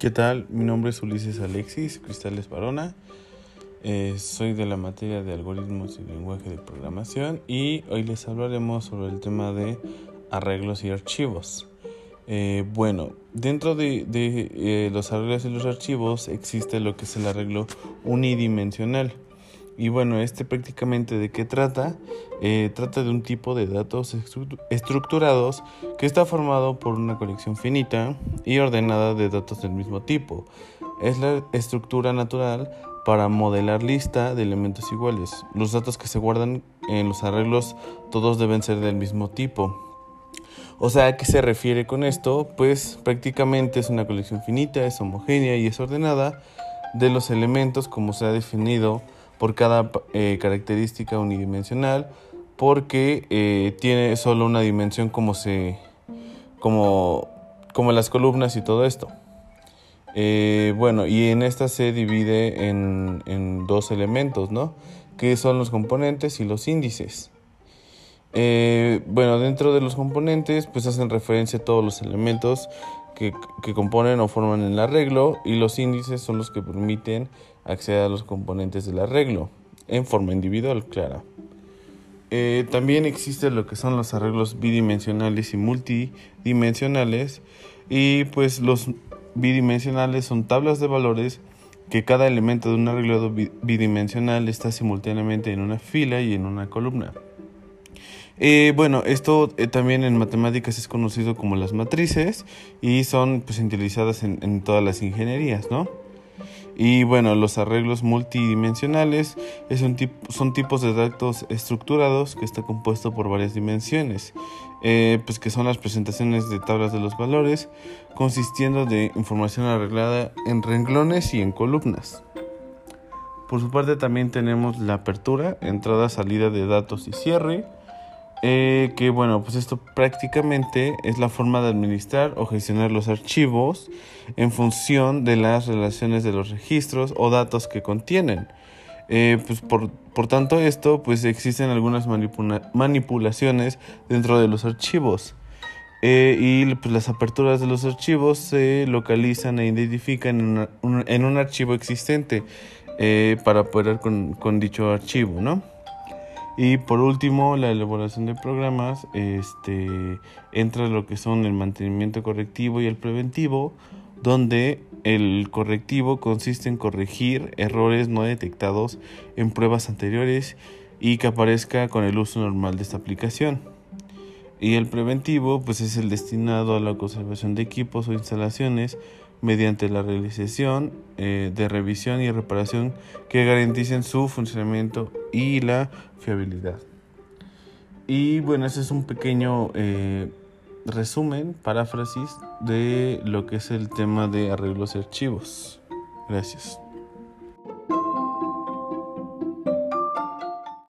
¿Qué tal? Mi nombre es Ulises Alexis Cristales Barona. Eh, soy de la materia de algoritmos y lenguaje de programación y hoy les hablaremos sobre el tema de arreglos y archivos. Eh, bueno, dentro de, eh, los arreglos y los archivos existe lo que es el arreglo unidimensional. Y bueno, este prácticamente de qué trata? Eh, trata de un tipo de datos estructurados que está formado por una colección finita y ordenada de datos del mismo tipo. Es la estructura natural para modelar lista de elementos iguales. Los datos que se guardan en los arreglos todos deben ser del mismo tipo. O sea, ¿a qué se refiere con esto? Pues prácticamente es una colección finita, es homogénea y es ordenada de los elementos como se ha definido por cada eh, característica unidimensional porque eh, tiene solo una dimensión como se como como las columnas y todo esto. Eh, bueno y en esta se divide en, en, dos elementos no que son los componentes y los índices. Bueno dentro de los componentes pues hacen referencia a todos los elementos que, componen o forman el arreglo y los índices son los que permiten acceder a los componentes del arreglo en forma individual, clara. Eh, también existe lo que son los arreglos bidimensionales y multidimensionales y pues los bidimensionales son tablas de valores que cada elemento de un arreglo bidimensional está simultáneamente en una fila y en una columna. Eh, bueno, esto eh, también en matemáticas es conocido como las matrices y son pues utilizadas en, todas las ingenierías, ¿no? Y bueno, los arreglos multidimensionales es un son tipos de datos estructurados que está compuesto por varias dimensiones, eh, pues que son las presentaciones de tablas de los valores, consistiendo de información arreglada en renglones y en columnas. Por su parte también tenemos la apertura, entrada, salida de datos y cierre, eh, que bueno, pues esto prácticamente es la forma de administrar o gestionar los archivos en función de las relaciones de los registros o datos que contienen. Eh, pues por, por, tanto esto, pues existen algunas manipulaciones dentro de los archivos. Eh, y pues, las aperturas de los archivos se localizan e identifican en, un, archivo existente para operar con, con dicho archivo, ¿no? Y por último, la elaboración de programas este, entra lo que son el mantenimiento correctivo y el preventivo, donde el correctivo consiste en corregir errores no detectados en pruebas anteriores y que aparezca con el uso normal de esta aplicación. Y el preventivo pues es el destinado a la conservación de equipos o instalaciones mediante la realización eh, de revisión y reparación que garanticen su funcionamiento y la fiabilidad. Y bueno, ese es un pequeño eh, resumen, paráfrasis de lo que es el tema de arreglos y archivos. Gracias.